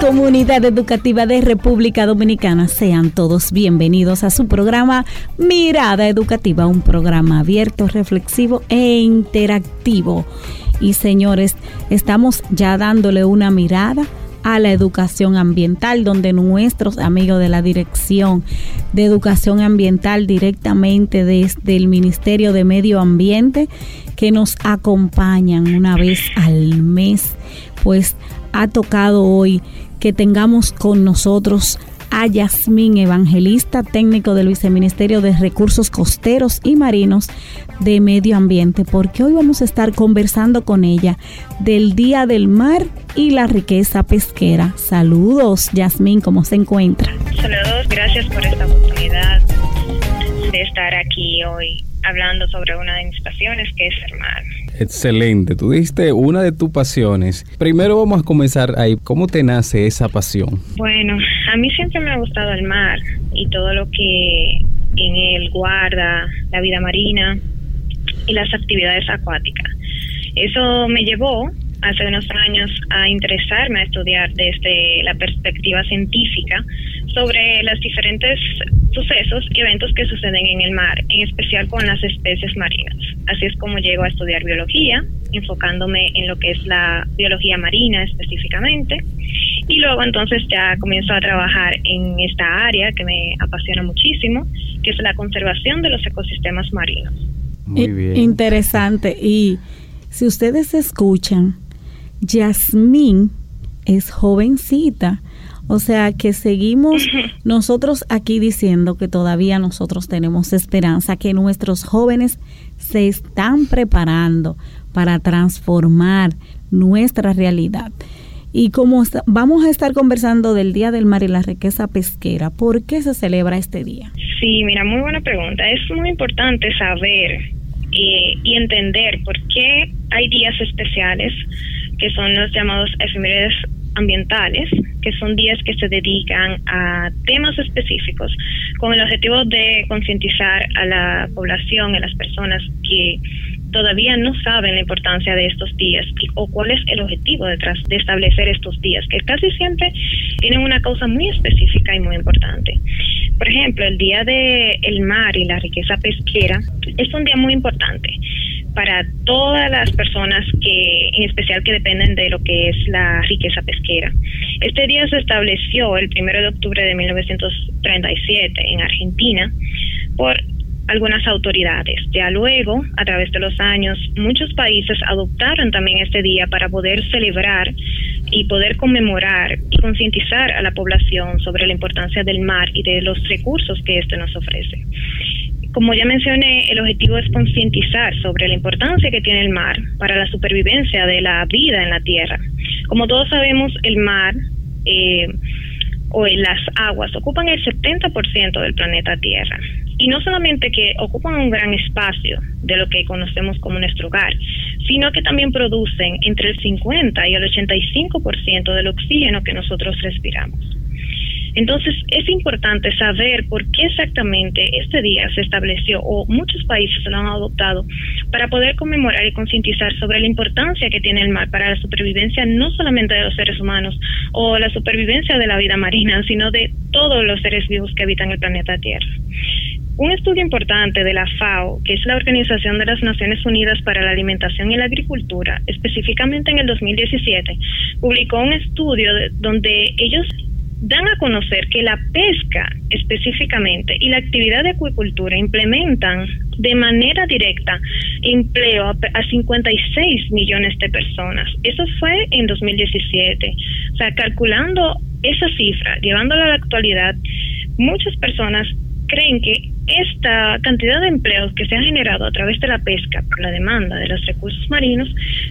Comunidad educativa de República Dominicana, sean todos bienvenidos a su programa Mirada Educativa, un programa abierto, reflexivo e interactivo. Y señores, estamos ya dándole una mirada a la educación ambiental, donde nuestros amigos de la Dirección de Educación Ambiental directamente desde el Ministerio de Medio Ambiente, que nos acompañan una vez al mes, pues ha tocado hoy que tengamos con nosotros a Yasmín Evangelista, técnico del Viceministerio de Recursos Costeros y Marinos de Medio Ambiente, porque hoy vamos a estar conversando con ella del Día del Mar y la riqueza pesquera. Saludos, Yasmín, ¿cómo se encuentra? Saludos, gracias por esta oportunidad de estar aquí hoy hablando sobre una de mis pasiones que es el mar. Excelente, tú diste una de tus pasiones. Primero vamos a comenzar ahí. ¿Cómo te nace esa pasión? Bueno, a mí siempre me ha gustado el mar y todo lo que en él guarda la vida marina y las actividades acuáticas. Eso me llevó hace unos años a interesarme a estudiar desde la perspectiva científica sobre los diferentes sucesos y eventos que suceden en el mar, en especial con las especies marinas. Así es como llego a estudiar biología, enfocándome en lo que es la biología marina específicamente, y luego entonces ya comienzo a trabajar en esta área que me apasiona muchísimo, que es la conservación de los ecosistemas marinos. Muy bien. Interesante. Y si ustedes escuchan, Yasmín es jovencita. O sea que seguimos nosotros aquí diciendo que todavía nosotros tenemos esperanza, que nuestros jóvenes se están preparando para transformar nuestra realidad. Y como vamos a estar conversando del Día del Mar y la riqueza pesquera, ¿por qué se celebra este día? Sí, mira, muy buena pregunta. Es muy importante saber y, y entender por qué hay días especiales que son los llamados efemérides ambientales, que son días que se dedican a temas específicos con el objetivo de concientizar a la población, a las personas que todavía no saben la importancia de estos días o cuál es el objetivo detrás de establecer estos días, que casi siempre tienen una causa muy específica y muy importante. Por ejemplo, el Día del el Mar y la riqueza pesquera es un día muy importante para todas las personas que, en especial que dependen de lo que es la riqueza pesquera. Este día se estableció el 1 de octubre de 1937 en Argentina por algunas autoridades. Ya luego, a través de los años, muchos países adoptaron también este día para poder celebrar y poder conmemorar y concientizar a la población sobre la importancia del mar y de los recursos que éste nos ofrece. Como ya mencioné, el objetivo es concientizar sobre la importancia que tiene el mar para la supervivencia de la vida en la Tierra. Como todos sabemos, el mar eh, o las aguas ocupan el 70% del planeta Tierra. Y no solamente que ocupan un gran espacio de lo que conocemos como nuestro hogar, sino que también producen entre el 50 y el 85% del oxígeno que nosotros respiramos. Entonces, es importante saber por qué exactamente este día se estableció o muchos países lo han adoptado para poder conmemorar y concientizar sobre la importancia que tiene el mar para la supervivencia no solamente de los seres humanos o la supervivencia de la vida marina, sino de todos los seres vivos que habitan el planeta Tierra. Un estudio importante de la FAO, que es la Organización de las Naciones Unidas para la Alimentación y la Agricultura, específicamente en el 2017, publicó un estudio donde ellos dan a conocer que la pesca específicamente y la actividad de acuicultura implementan de manera directa empleo a, 56 millones de personas. Eso fue en 2017. O sea, calculando esa cifra, llevándola a la actualidad, muchas personas creen que esta cantidad de empleos que se ha generado a través de la pesca por la demanda de los recursos marinos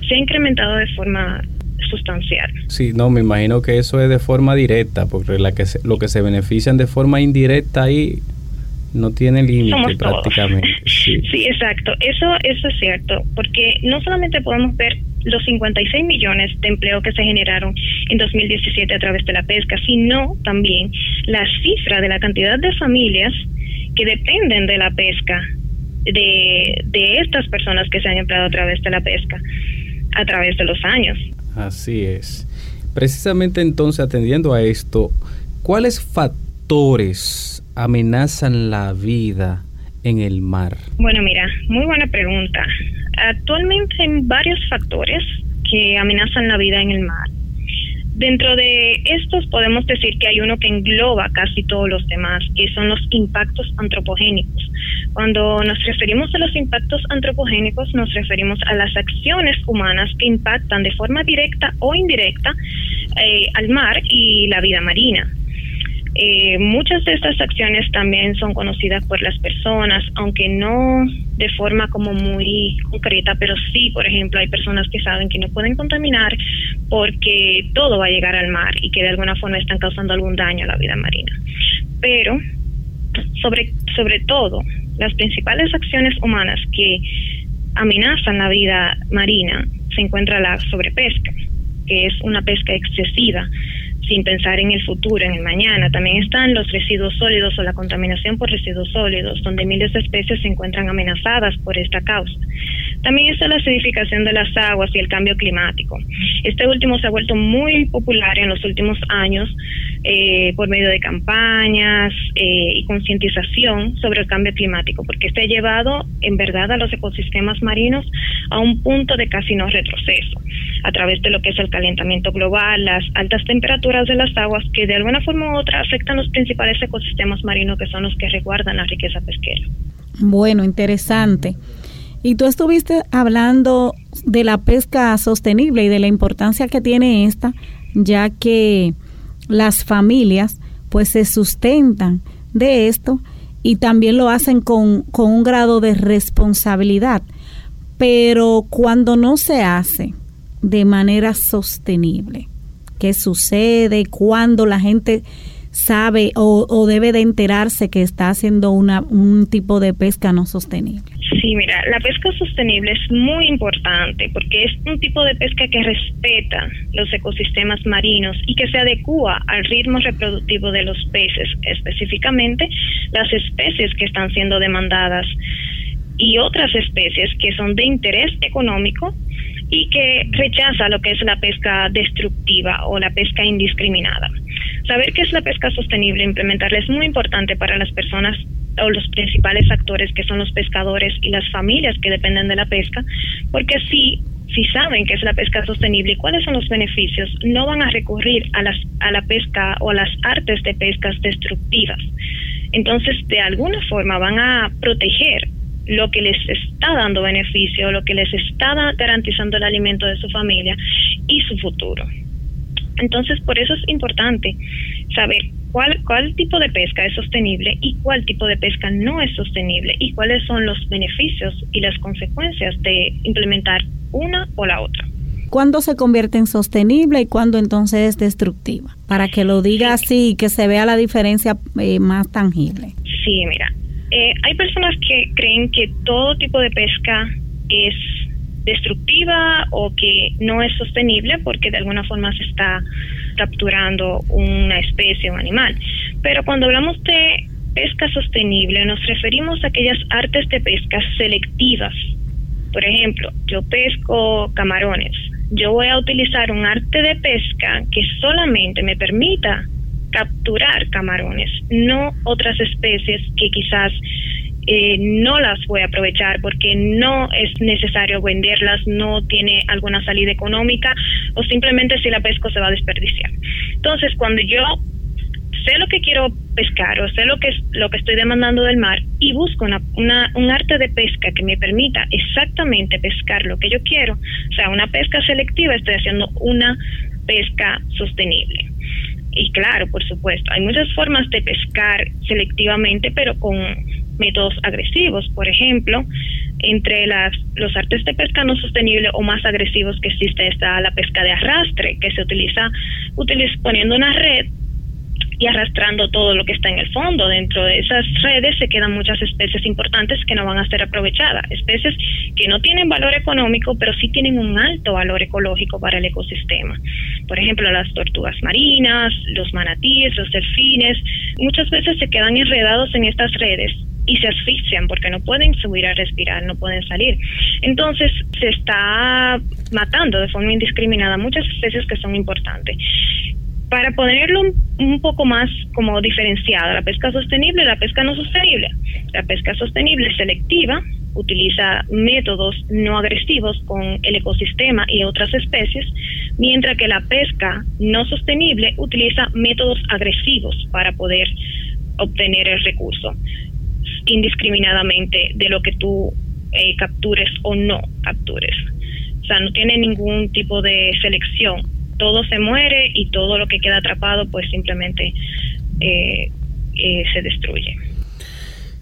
se ha incrementado de forma sustancial. Sí, no, me imagino que eso es de forma directa, porque la que lo que se benefician de forma indirecta ahí No tiene límite prácticamente. Sí. sí, exacto. Eso, eso es cierto, porque no solamente podemos ver los 56 millones de empleo que se generaron en 2017 a través de la pesca, sino también la cifra de la cantidad de familias que dependen de la pesca, de, de estas personas que se han empleado a través de la pesca, a través de los años. Así es. Precisamente entonces, atendiendo a esto, ¿cuáles factores amenazan la vida en el mar? Bueno, mira, muy buena pregunta. Actualmente hay varios factores que amenazan la vida en el mar. Dentro de estos podemos decir que hay uno que engloba casi todos los demás, que son los impactos antropogénicos. Cuando nos referimos a los impactos antropogénicos, nos referimos a las acciones humanas que impactan de forma directa o indirecta eh, al mar y la vida marina. Eh, muchas de estas acciones también son conocidas por las personas, aunque no de forma como muy concreta, pero sí, por ejemplo, hay personas que saben que no pueden contaminar porque todo va a llegar al mar y que de alguna forma están causando algún daño a la vida marina. Pero, sobre, sobre todo, las principales acciones humanas que amenazan la vida marina se encuentra la sobrepesca, que es una pesca excesiva sin pensar en el futuro, en el mañana. También están los residuos sólidos o la contaminación por residuos sólidos, donde miles de especies se encuentran amenazadas por esta causa. También está la acidificación de las aguas y el cambio climático. Este último se ha vuelto muy popular en los últimos años eh, por medio de campañas eh, y concientización sobre el cambio climático, porque este ha llevado en verdad a los ecosistemas marinos a un punto de casi no retroceso, a través de lo que es el calentamiento global, las altas temperaturas de las aguas, que de alguna forma u otra afectan los principales ecosistemas marinos que son los que resguardan la riqueza pesquera. Bueno, interesante. Y tú estuviste hablando de la pesca sostenible y de la importancia que tiene esta, ya que las familias pues se sustentan de esto y también lo hacen con, con un grado de responsabilidad. Pero cuando no se hace de manera sostenible, ¿qué sucede? Cuando la gente sabe o, debe de enterarse que está haciendo una, un tipo de pesca no sostenible? Sí, mira, la pesca sostenible es muy importante porque es un tipo de pesca que respeta los ecosistemas marinos y que se adecua al ritmo reproductivo de los peces, específicamente las especies que están siendo demandadas y otras especies que son de interés económico y que rechaza lo que es la pesca destructiva o la pesca indiscriminada. Saber qué es la pesca sostenible, implementarla es muy importante para las personas o los principales actores que son los pescadores y las familias que dependen de la pesca, porque si si saben qué es la pesca sostenible y cuáles son los beneficios, no van a recurrir a las a la pesca o a las artes de pescas destructivas. Entonces, de alguna forma van a proteger lo que les está dando beneficio, lo que les está garantizando el alimento de su familia y su futuro. Entonces, por eso es importante saber cuál, cuál tipo de pesca es sostenible y cuál tipo de pesca no es sostenible y cuáles son los beneficios y las consecuencias de implementar una o la otra. ¿Cuándo se convierte en sostenible y cuándo entonces es destructiva? Para que lo diga así y que se vea la diferencia eh, más tangible. Sí, mira, eh, hay personas que creen que todo tipo de pesca es destructiva o que no es sostenible porque de alguna forma se está capturando una especie o animal. Pero cuando hablamos de pesca sostenible nos referimos a aquellas artes de pesca selectivas. Por ejemplo, yo pesco camarones. Yo voy a utilizar un arte de pesca que solamente me permita capturar camarones, no otras especies que quizás eh, no las voy a aprovechar porque no es necesario venderlas, no tiene alguna salida económica o simplemente si la pesco se va a desperdiciar. Entonces, cuando yo sé lo que quiero pescar o sé lo que lo que estoy demandando del mar y busco una, un arte de pesca que me permita exactamente pescar lo que yo quiero, o sea, una pesca selectiva, estoy haciendo una pesca sostenible. Y claro, por supuesto, hay muchas formas de pescar selectivamente, pero con métodos agresivos. Por ejemplo, entre las, los artes de pesca no sostenible o más agresivos que existe está la pesca de arrastre, que se utiliza, utiliza poniendo una red y arrastrando todo lo que está en el fondo. Dentro de esas redes se quedan muchas especies importantes que no van a ser aprovechadas, especies que no tienen valor económico, pero sí tienen un alto valor ecológico para el ecosistema. Por ejemplo, las tortugas marinas, los manatíes, los delfines, muchas veces se quedan enredados en estas redes y se asfixian porque no pueden subir a respirar, no pueden salir. Entonces se está matando de forma indiscriminada muchas especies que son importantes. Para ponerlo un poco más como diferenciado, la pesca sostenible y la pesca no sostenible. La pesca sostenible selectiva utiliza métodos no agresivos con el ecosistema y otras especies, mientras que la pesca no sostenible utiliza métodos agresivos para poder obtener el recurso indiscriminadamente de lo que tú eh, captures o no captures. O sea, no tiene ningún tipo de selección. Todo se muere y todo lo que queda atrapado pues simplemente eh, eh, se destruye.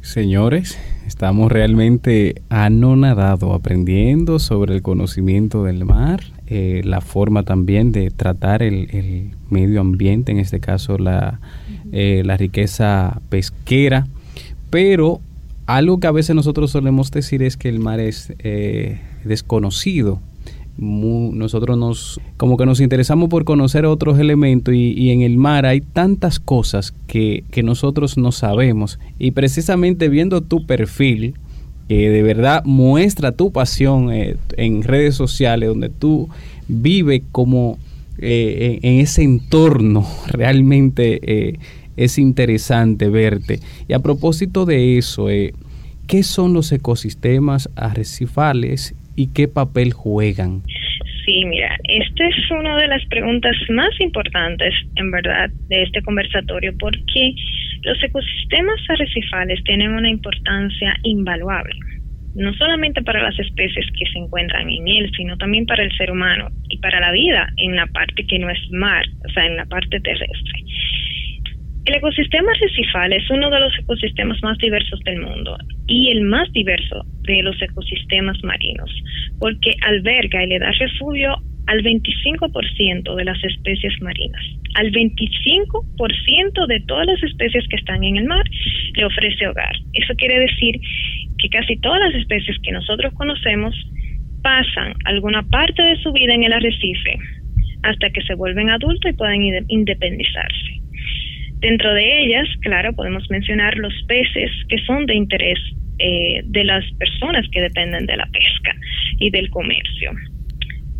Señores, estamos realmente anonadados aprendiendo sobre el conocimiento del mar, la forma también de tratar el, medio ambiente, en este caso la, la riqueza pesquera pero algo que a veces nosotros solemos decir es que el mar es eh, desconocido. Nosotros nos como que nos interesamos por conocer otros elementos y, en el mar hay tantas cosas que, nosotros no sabemos y precisamente viendo tu perfil que de verdad muestra tu pasión eh, en redes sociales donde tú vives como eh, en, ese entorno realmente es interesante verte. Y a propósito de eso, eh, ¿qué son los ecosistemas arrecifales y qué papel juegan? Sí, mira, esta es una de las preguntas más importantes, en verdad, de este conversatorio, porque los ecosistemas arrecifales tienen una importancia invaluable, no solamente para las especies que se encuentran en él, sino también para el ser humano y para la vida en la parte que no es mar, o sea, en la parte terrestre. El ecosistema arrecifal es uno de los ecosistemas más diversos del mundo y el más diverso de los ecosistemas marinos, porque alberga y le da refugio al 25% de las especies marinas. Al 25% de todas las especies que están en el mar le ofrece hogar. Eso quiere decir que casi todas las especies que nosotros conocemos pasan alguna parte de su vida en el arrecife hasta que se vuelven adultos y pueden independizarse. Dentro de ellas, claro, podemos mencionar los peces que son de interés eh, de las personas que dependen de la pesca y del comercio.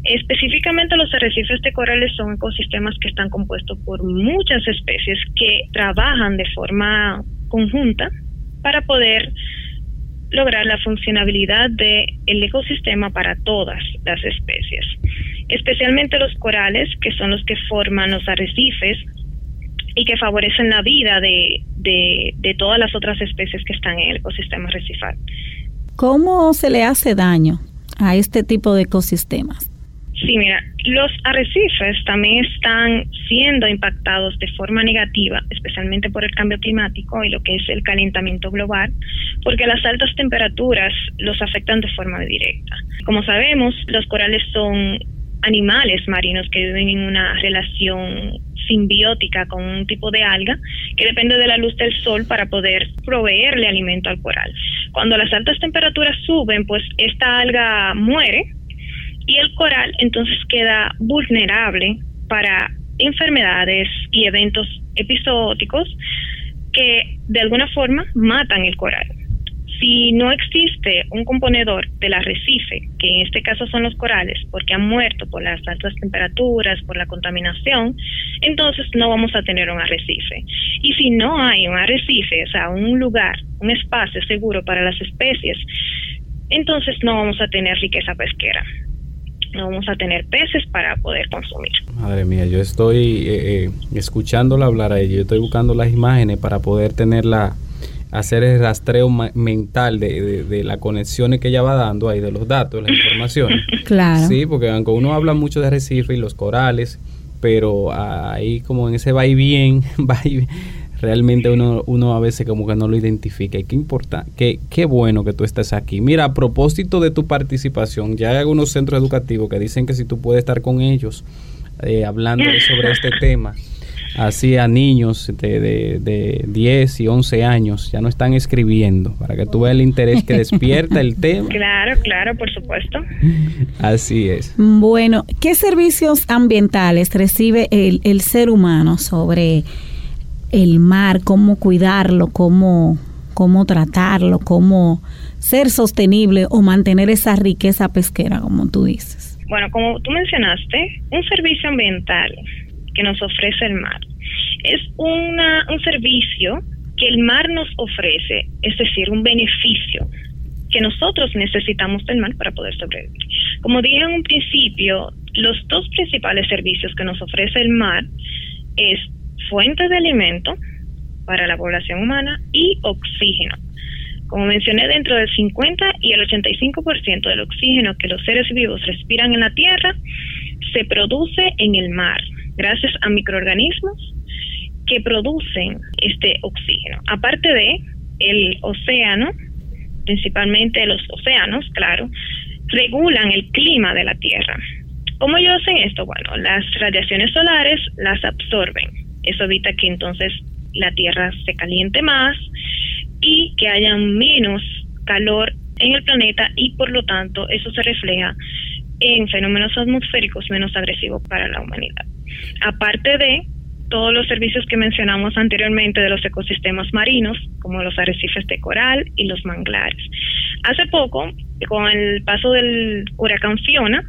Específicamente los arrecifes de corales son ecosistemas que están compuestos por muchas especies que trabajan de forma conjunta para poder lograr la funcionabilidad del el ecosistema para todas las especies. Especialmente los corales, que son los que forman los arrecifes, y que favorecen la vida de, de, todas las otras especies que están en el ecosistema recifal. ¿Cómo se le hace daño a este tipo de ecosistemas? Sí, mira, los arrecifes también están siendo impactados de forma negativa, especialmente por el cambio climático y lo que es el calentamiento global, porque las altas temperaturas los afectan de forma directa. Como sabemos, los corales son animales marinos que viven en una relación simbiótica con un tipo de alga que depende de la luz del sol para poder proveerle alimento al coral. Cuando las altas temperaturas suben, pues esta alga muere y el coral entonces queda vulnerable para enfermedades y eventos episódicos que de alguna forma matan el coral. Si no existe un componedor del arrecife, que en este caso son los corales, porque han muerto por las altas temperaturas, por la contaminación, entonces no vamos a tener un arrecife. Y si no hay un arrecife, o sea, un lugar, un espacio seguro para las especies, entonces no vamos a tener riqueza pesquera. No vamos a tener peces para poder consumir. Madre mía, yo estoy eh, eh, escuchándola hablar a ella, yo estoy buscando las imágenes para poder tenerla hacer el rastreo mental de, de, las conexiones que ella va dando ahí, de los datos, las informaciones. claro. Sí, porque aunque uno habla mucho de Recife y los corales, pero ahí como en ese va y bien, va y realmente uno, uno a veces como que no lo identifica. Y qué importa, qué, qué bueno que tú estés aquí. Mira, a propósito de tu participación, ya hay algunos centros educativos que dicen que si tú puedes estar con ellos eh, hablando sobre este tema así a niños de, de, de 10 y 11 años, ya no están escribiendo, para que tú veas el interés que despierta el tema. Claro, claro, por supuesto. Así es. Bueno, ¿qué servicios ambientales recibe el, el ser humano sobre el mar? ¿Cómo cuidarlo? ¿Cómo, cómo tratarlo? ¿Cómo ser sostenible o mantener esa riqueza pesquera, como tú dices? Bueno, como tú mencionaste, un servicio ambiental que nos ofrece el mar es una, un servicio que el mar nos ofrece, es decir, un beneficio que nosotros necesitamos del mar para poder sobrevivir. Como dije en un principio, los dos principales servicios que nos ofrece el mar es fuente de alimento para la población humana y oxígeno. Como mencioné, dentro del 50 y el 85% del oxígeno que los seres vivos respiran en la Tierra se produce en el mar, gracias a microorganismos que producen este oxígeno. Aparte de el océano, principalmente los océanos, claro, regulan el clima de la Tierra. ¿Cómo ellos hacen esto? Bueno, las radiaciones solares las absorben. Eso evita que entonces la Tierra se caliente más y que haya menos calor en el planeta y por lo tanto eso se refleja en fenómenos atmosféricos menos agresivos para la humanidad. Aparte de todos los servicios que mencionamos anteriormente de los ecosistemas marinos, como los arrecifes de coral y los manglares. Hace poco, con el paso del huracán Fiona,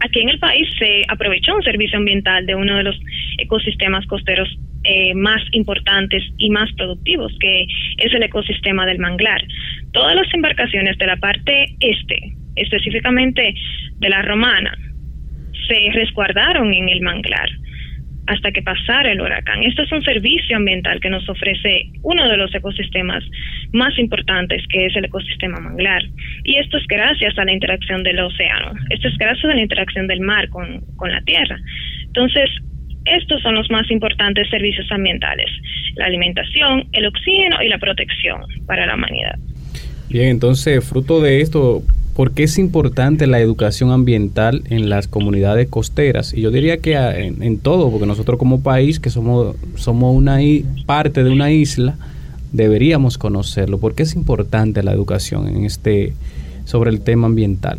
aquí en el país se aprovechó un servicio ambiental de uno de los ecosistemas costeros eh, más importantes y más productivos, que es el ecosistema del manglar. Todas las embarcaciones de la parte este, específicamente de la romana, se resguardaron en el manglar hasta que pasara el huracán. Esto es un servicio ambiental que nos ofrece uno de los ecosistemas más importantes, que es el ecosistema manglar. Y esto es gracias a la interacción del océano. Esto es gracias a la interacción del mar con, con la tierra. Entonces, estos son los más importantes servicios ambientales, la alimentación, el oxígeno y la protección para la humanidad. Bien, entonces, fruto de esto, ¿por qué es importante la educación ambiental en las comunidades costeras? Y yo diría que en, todo, porque nosotros como país, que somos, somos una parte de una isla, deberíamos conocerlo. ¿Por qué es importante la educación en este sobre el tema ambiental?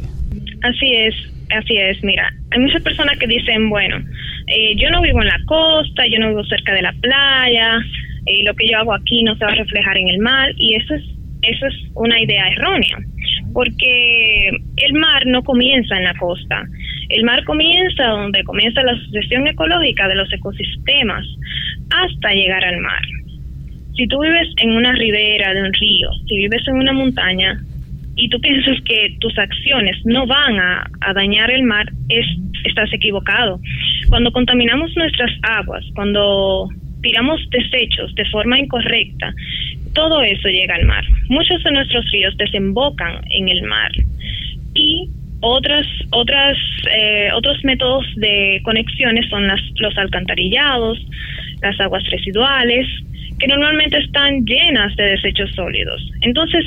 Así es, así es. Mira, hay muchas personas que dicen, bueno, eh, yo no vivo en la costa, yo no vivo cerca de la playa, y lo que yo hago aquí no se va a reflejar en el mar, y eso es, eso es una idea errónea, porque el mar no comienza en la costa, el mar comienza donde comienza la sucesión ecológica de los ecosistemas hasta llegar al mar. Si tú vives en una ribera de un río, si vives en una montaña, y tú piensas que tus acciones no van a, dañar el mar, es, estás equivocado. Cuando contaminamos nuestras aguas, cuando tiramos desechos de forma incorrecta, todo eso llega al mar. Muchos de nuestros ríos desembocan en el mar y otras, otras, eh, otros métodos de conexiones son las, los alcantarillados, las aguas residuales, que normalmente están llenas de desechos sólidos. Entonces,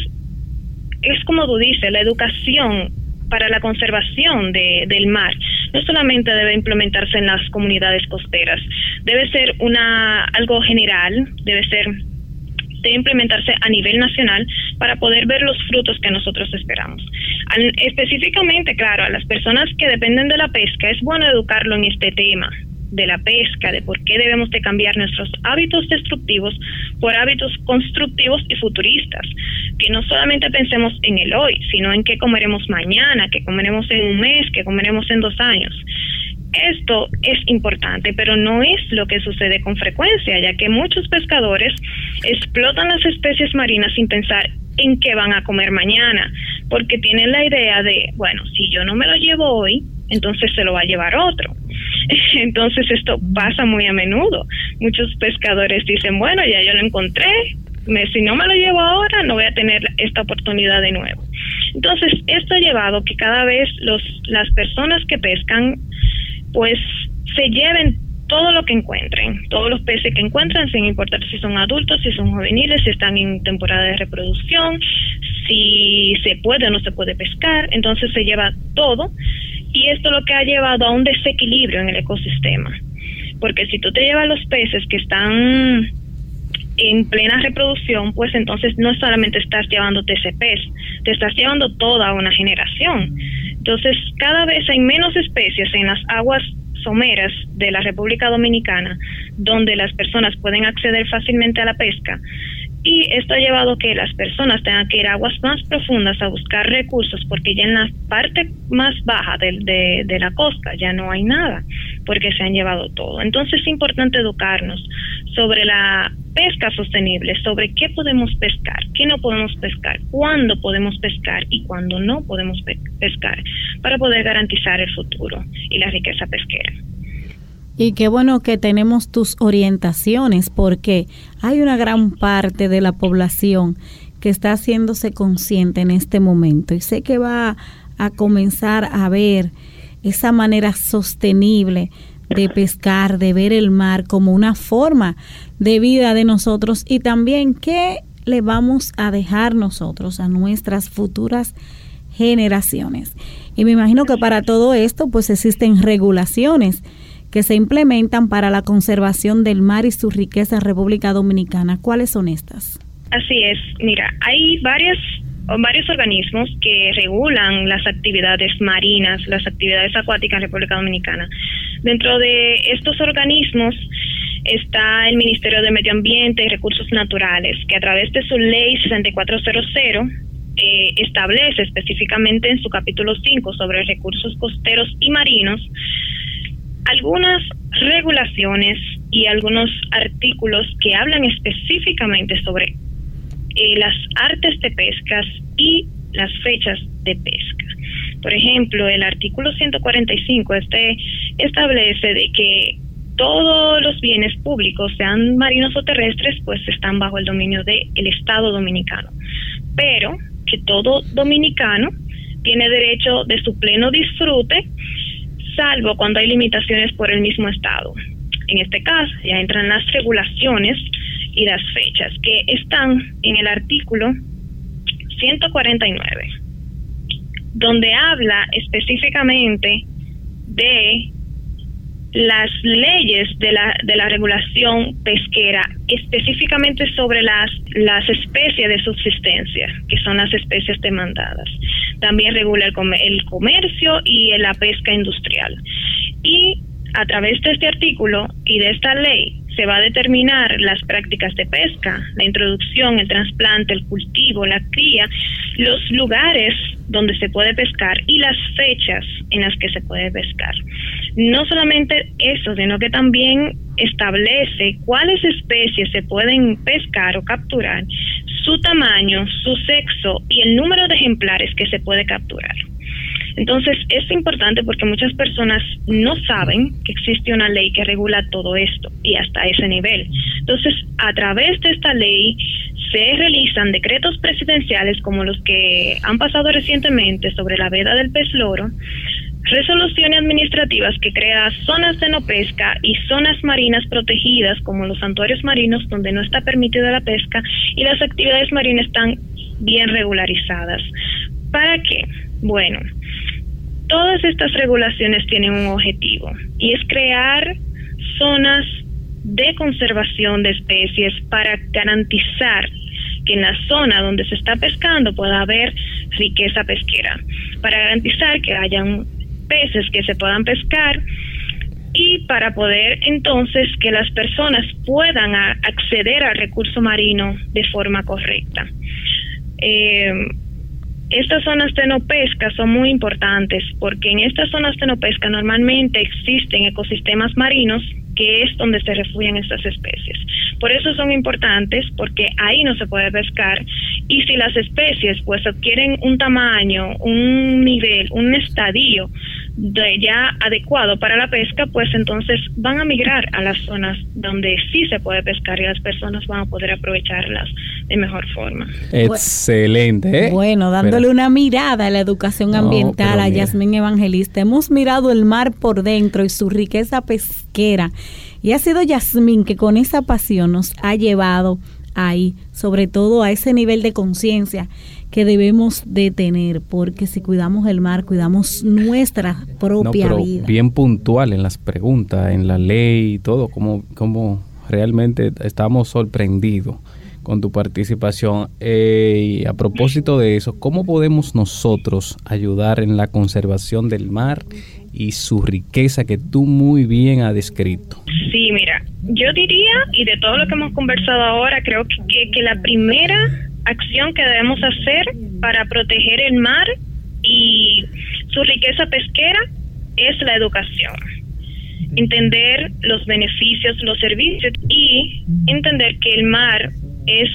es como tú dices, la educación para la conservación de, del mar no solamente debe implementarse en las comunidades costeras, debe ser una algo general, debe ser debe implementarse a nivel nacional para poder ver los frutos que nosotros esperamos. específicamente, claro, a las personas que dependen de la pesca es bueno educarlo en este tema, de la pesca, de por qué debemos de cambiar nuestros hábitos destructivos por hábitos constructivos y futuristas, que no solamente pensemos en el hoy, sino en qué comeremos mañana, qué comeremos en un mes, qué comeremos en dos años. Esto es importante, pero no es lo que sucede con frecuencia, ya que muchos pescadores explotan las especies marinas sin pensar en qué van a comer mañana, porque tienen la idea de, bueno, si yo no me lo llevo hoy, entonces se lo va a llevar otro. Entonces esto pasa muy a menudo. Muchos pescadores dicen, bueno, ya yo lo encontré, si no me lo llevo ahora, no voy a tener esta oportunidad de nuevo. Entonces, esto ha llevado que cada vez los, las personas que pescan, pues se lleven todo lo que encuentren, todos los peces que encuentran, sin importar si son adultos, si son juveniles, si están en temporada de reproducción, si se puede o no se puede pescar, entonces se lleva todo y esto lo que ha llevado a un desequilibrio en el ecosistema. porque si tú te llevas los peces que están en plena reproducción, pues entonces no solamente estás llevando TCPs, te estás llevando toda una generación. Entonces, cada vez hay menos especies en las aguas someras de la República Dominicana, donde las personas pueden acceder fácilmente a la pesca. Y esto ha llevado a que las personas tengan que ir a aguas más profundas a buscar recursos, porque ya en la parte más baja de, de, la costa ya no hay nada, porque se han llevado todo. Entonces es importante educarnos sobre la pesca sostenible, sobre qué podemos pescar, qué no podemos pescar, cuándo podemos pescar y cuándo no podemos pescar, para poder garantizar el futuro y la riqueza pesquera. Y qué bueno que tenemos tus orientaciones porque hay una gran parte de la población que está haciéndose consciente en este momento y sé que va a comenzar a ver esa manera sostenible de pescar, de ver el mar como una forma de vida de nosotros y también qué le vamos a dejar nosotros a nuestras futuras generaciones. Y me imagino que para todo esto pues existen regulaciones que se implementan para la conservación del mar y su riqueza en República Dominicana. ¿Cuáles son estas? Así es. Mira, hay varias varios organismos que regulan las actividades marinas, las actividades acuáticas en República Dominicana. Dentro de estos organismos está el Ministerio de Medio Ambiente y Recursos Naturales, que a través de su ley 6400 eh, establece específicamente en su capítulo 5 sobre recursos costeros y marinos algunas regulaciones y algunos artículos que hablan específicamente sobre eh, las artes de pescas y las fechas de pesca. Por ejemplo, el artículo 145 este establece de que todos los bienes públicos, sean marinos o terrestres, pues están bajo el dominio del el Estado dominicano. Pero que todo dominicano tiene derecho de su pleno disfrute salvo cuando hay limitaciones por el mismo Estado. En este caso ya entran las regulaciones y las fechas que están en el artículo 149, donde habla específicamente de las leyes de la, de la regulación pesquera, específicamente sobre las, las especies de subsistencia, que son las especies demandadas. También regula el, el comercio y la pesca industrial. Y a través de este artículo y de esta ley se va a determinar las prácticas de pesca, la introducción, el trasplante, el cultivo, la cría, los lugares donde se puede pescar y las fechas en las que se puede pescar. No solamente eso, sino que también establece cuáles especies se pueden pescar o capturar, su tamaño, su sexo y el número de ejemplares que se puede capturar. Entonces, es importante porque muchas personas no saben que existe una ley que regula todo esto y hasta ese nivel. Entonces, a través de esta ley se realizan decretos presidenciales como los que han pasado recientemente sobre la veda del pez loro, resoluciones administrativas que crean zonas de no pesca y zonas marinas protegidas como los santuarios marinos donde no está permitida la pesca y las actividades marinas están bien regularizadas. ¿Para qué? Bueno, todas estas regulaciones tienen un objetivo y es crear zonas de conservación de especies para garantizar que en la zona donde se está pescando pueda haber riqueza pesquera, para garantizar que hayan peces que se puedan pescar y para poder entonces que las personas puedan acceder al recurso marino de forma correcta. Eh, estas zonas de no pesca son muy importantes porque en estas zonas de no pesca normalmente existen ecosistemas marinos que es donde se refugian estas especies. Por eso son importantes porque ahí no se puede pescar y si las especies pues adquieren un tamaño, un nivel, un estadio de ya adecuado para la pesca, pues entonces van a migrar a las zonas donde sí se puede pescar y las personas van a poder aprovecharlas de mejor forma. Excelente. ¿eh? Bueno, dándole una mirada a la educación ambiental a Yasmín Evangelista, hemos mirado el mar por dentro y su riqueza pesquera. Y ha sido Yasmín que con esa pasión nos ha llevado ahí, sobre todo a ese nivel de conciencia que debemos de tener, porque si cuidamos el mar, cuidamos nuestra propia vida. Bien puntual en las preguntas, en la ley y todo, como, como realmente estamos sorprendidos con tu participación. Eh, y a propósito de eso, ¿cómo podemos nosotros ayudar en la conservación del mar y su riqueza que tú muy bien has descrito? Sí, mira, yo diría, y de todo lo que hemos conversado ahora, creo que, que la primera acción que debemos hacer para proteger el mar y su riqueza pesquera es la educación entender los beneficios, los servicios y entender que el mar es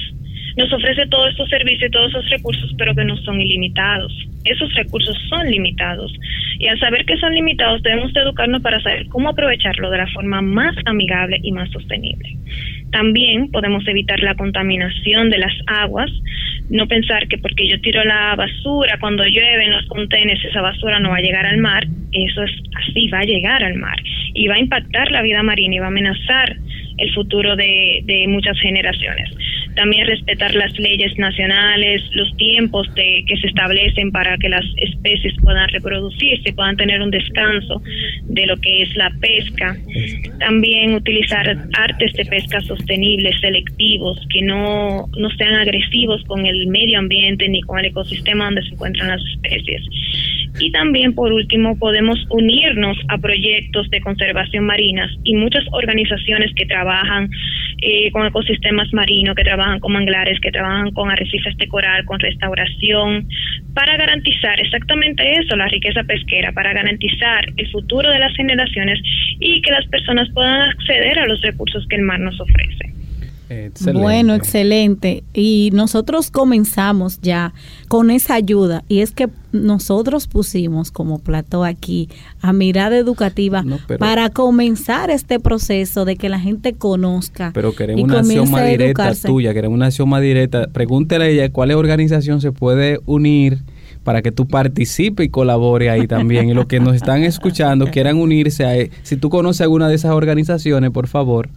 nos ofrece todos estos servicios y todos esos recursos, pero que no son ilimitados. Esos recursos son limitados. Y al saber que son limitados, debemos educarnos para saber cómo aprovecharlo de la forma más amigable y más sostenible. También podemos evitar la contaminación de las aguas, no pensar que porque yo tiro la basura cuando llueve en los contenedores, esa basura no va a llegar al mar. Eso es así, va a llegar al mar y va a impactar la vida marina y va a amenazar el futuro de, de muchas generaciones también respetar las leyes nacionales, los tiempos de, que se establecen para que las especies puedan reproducirse, puedan tener un descanso de lo que es la pesca. También utilizar artes de pesca sostenibles, selectivos, que no, no sean agresivos con el medio ambiente ni con el ecosistema donde se encuentran las especies. Y también, por último, podemos unirnos a proyectos de conservación marinas y muchas organizaciones que trabajan eh, con ecosistemas marinos, que trabajan con manglares, que trabajan con arrecifes de coral, con restauración, para garantizar exactamente eso, la riqueza pesquera, para garantizar el futuro de las generaciones y que las personas puedan acceder a los recursos que el mar nos ofrece. Bueno, excelente. Y nosotros comenzamos ya con esa ayuda y es que nosotros pusimos como plato aquí a mirada educativa para comenzar este proceso de que la gente conozca. Pero queremos una acción más directa tuya, queremos una acción más directa. Pregúntele a ella cuál organización se puede unir para que tú participes y colabore ahí también. Y los que nos están escuchando quieran unirse a... Si tú conoces alguna de esas organizaciones, por favor,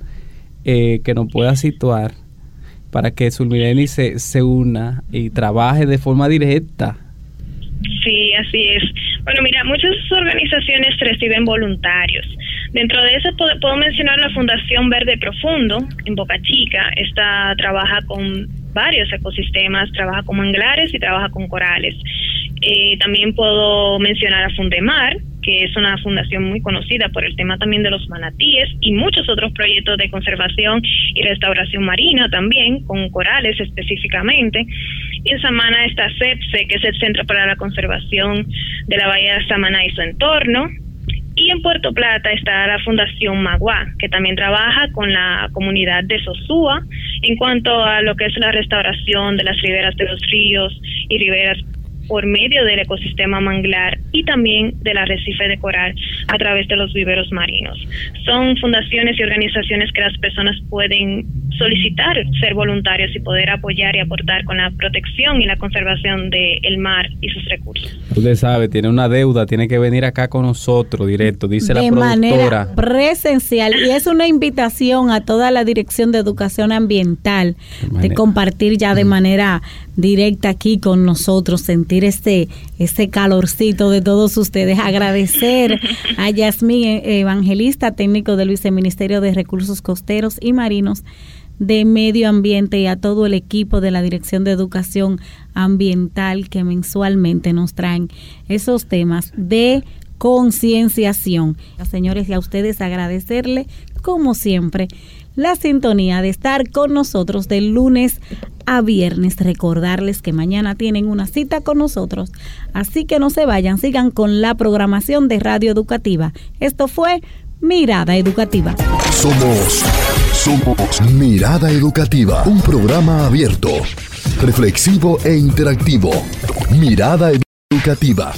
eh, que nos pueda situar para que Sulmireni se, se una y trabaje de forma directa. Sí, así es. Bueno, mira, muchas organizaciones reciben voluntarios. Dentro de eso puedo, puedo, mencionar la Fundación Verde Profundo en Boca Chica. Esta trabaja con varios ecosistemas, trabaja con manglares y trabaja con corales. Eh, también puedo mencionar a Fundemar, que es una fundación muy conocida por el tema también de los manatíes y muchos otros proyectos de conservación y restauración marina también, con corales específicamente. Y en Samana está CEPSE, que es el Centro para la Conservación de la Bahía de Samana y su entorno. Y en Puerto Plata está la Fundación Magua, que también trabaja con la comunidad de Sosúa en cuanto a lo que es la restauración de las riberas de los ríos y riberas por medio del ecosistema manglar y también del arrecife de coral a través de los viveros marinos. Son fundaciones y organizaciones que las personas pueden solicitar ser voluntarios y poder apoyar y aportar con la protección y la conservación del mar y sus recursos. Usted sabe, tiene una deuda, tiene que venir acá con nosotros directo, dice la productora. De manera presencial y es una invitación a toda la Dirección de Educación Ambiental de, de compartir ya de manera directa aquí con nosotros, sentir este, este calorcito de todos ustedes. Agradecer a Yasmín eh, Evangelista, técnico del Viceministerio de Recursos Costeros y Marinos de Medio Ambiente y a todo el equipo de la Dirección de Educación Ambiental que mensualmente nos traen esos temas de concienciación. Señores, y a ustedes agradecerle, como siempre, la sintonía de estar con nosotros de lunes a viernes. Recordarles que mañana tienen una cita con nosotros, así que no se vayan, sigan con la programación de Radio Educativa. Esto fue Mirada Educativa. Somos, somos Mirada Educativa, un programa abierto, reflexivo e interactivo. Mirada Educativa